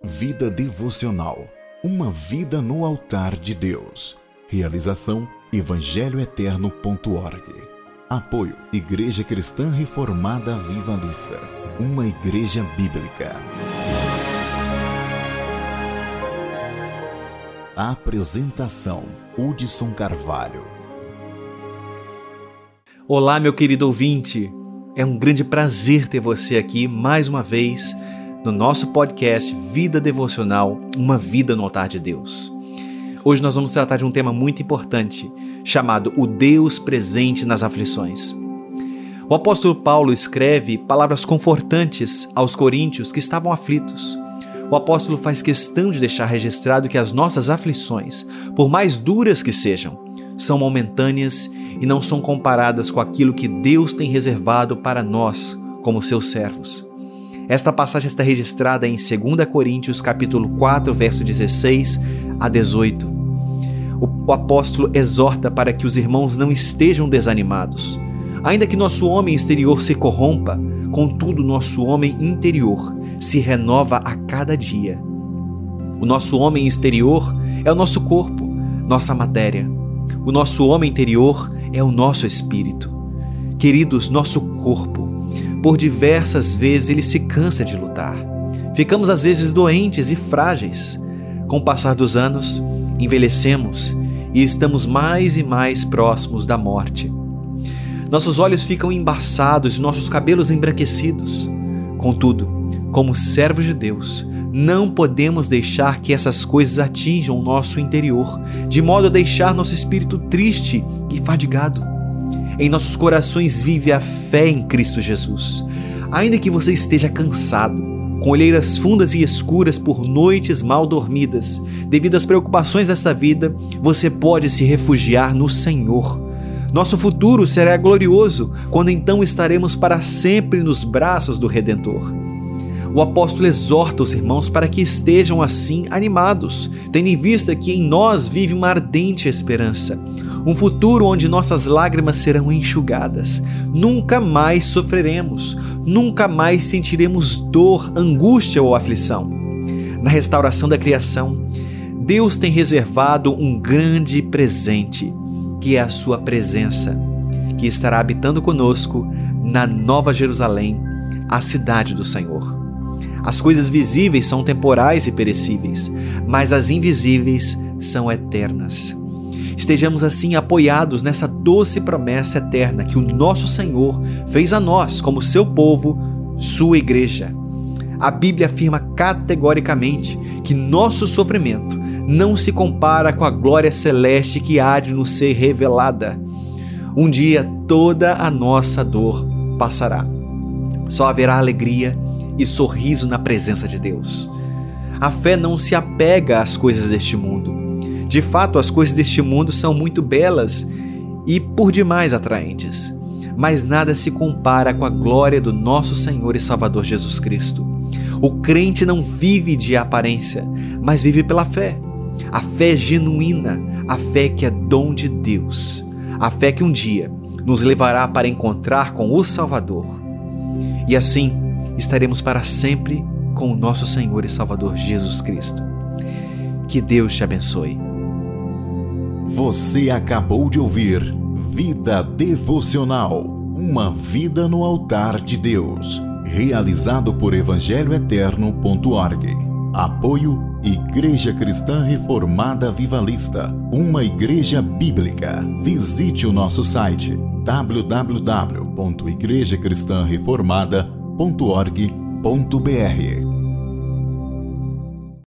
Vida devocional. Uma vida no altar de Deus. Realização evangelhoeterno.org. Apoio Igreja Cristã Reformada Vivalista. Uma igreja bíblica. Apresentação Hudson Carvalho. Olá, meu querido ouvinte. É um grande prazer ter você aqui mais uma vez no nosso podcast Vida Devocional Uma Vida no Altar de Deus. Hoje nós vamos tratar de um tema muito importante, chamado O Deus Presente nas Aflições. O apóstolo Paulo escreve palavras confortantes aos coríntios que estavam aflitos. O apóstolo faz questão de deixar registrado que as nossas aflições, por mais duras que sejam, são momentâneas e não são comparadas com aquilo que Deus tem reservado para nós como seus servos. Esta passagem está registrada em 2 Coríntios capítulo 4, verso 16 a 18. O apóstolo exorta para que os irmãos não estejam desanimados. Ainda que nosso homem exterior se corrompa, contudo nosso homem interior se renova a cada dia. O nosso homem exterior é o nosso corpo, nossa matéria. O nosso homem interior é o nosso espírito. Queridos, nosso corpo, por diversas vezes ele se cansa de lutar. Ficamos às vezes doentes e frágeis. Com o passar dos anos, envelhecemos e estamos mais e mais próximos da morte. Nossos olhos ficam embaçados e nossos cabelos embranquecidos. Contudo, como servos de Deus, não podemos deixar que essas coisas atinjam o nosso interior, de modo a deixar nosso espírito triste e fadigado. Em nossos corações vive a fé em Cristo Jesus. Ainda que você esteja cansado, com olheiras fundas e escuras por noites mal dormidas, devido às preocupações dessa vida, você pode se refugiar no Senhor. Nosso futuro será glorioso quando então estaremos para sempre nos braços do Redentor o apóstolo exorta os irmãos para que estejam assim animados, tendo em vista que em nós vive uma ardente esperança, um futuro onde nossas lágrimas serão enxugadas, nunca mais sofreremos, nunca mais sentiremos dor, angústia ou aflição. Na restauração da criação, Deus tem reservado um grande presente, que é a Sua presença, que estará habitando conosco na Nova Jerusalém, a cidade do Senhor. As coisas visíveis são temporais e perecíveis, mas as invisíveis são eternas. Estejamos assim apoiados nessa doce promessa eterna que o nosso Senhor fez a nós, como seu povo, sua igreja. A Bíblia afirma categoricamente que nosso sofrimento não se compara com a glória celeste que há de nos ser revelada. Um dia toda a nossa dor passará. Só haverá alegria e sorriso na presença de Deus. A fé não se apega às coisas deste mundo. De fato, as coisas deste mundo são muito belas e por demais atraentes, mas nada se compara com a glória do nosso Senhor e Salvador Jesus Cristo. O crente não vive de aparência, mas vive pela fé. A fé genuína, a fé que é dom de Deus, a fé que um dia nos levará para encontrar com o Salvador. E assim, estaremos para sempre com o nosso Senhor e Salvador Jesus Cristo. Que Deus te abençoe. Você acabou de ouvir Vida Devocional Uma vida no altar de Deus. Realizado por evangelhoeterno.org. Apoio Igreja Cristã Reformada Vivalista, uma igreja bíblica. Visite o nosso site www.igrejacristãreformada.com www.ecc.org.br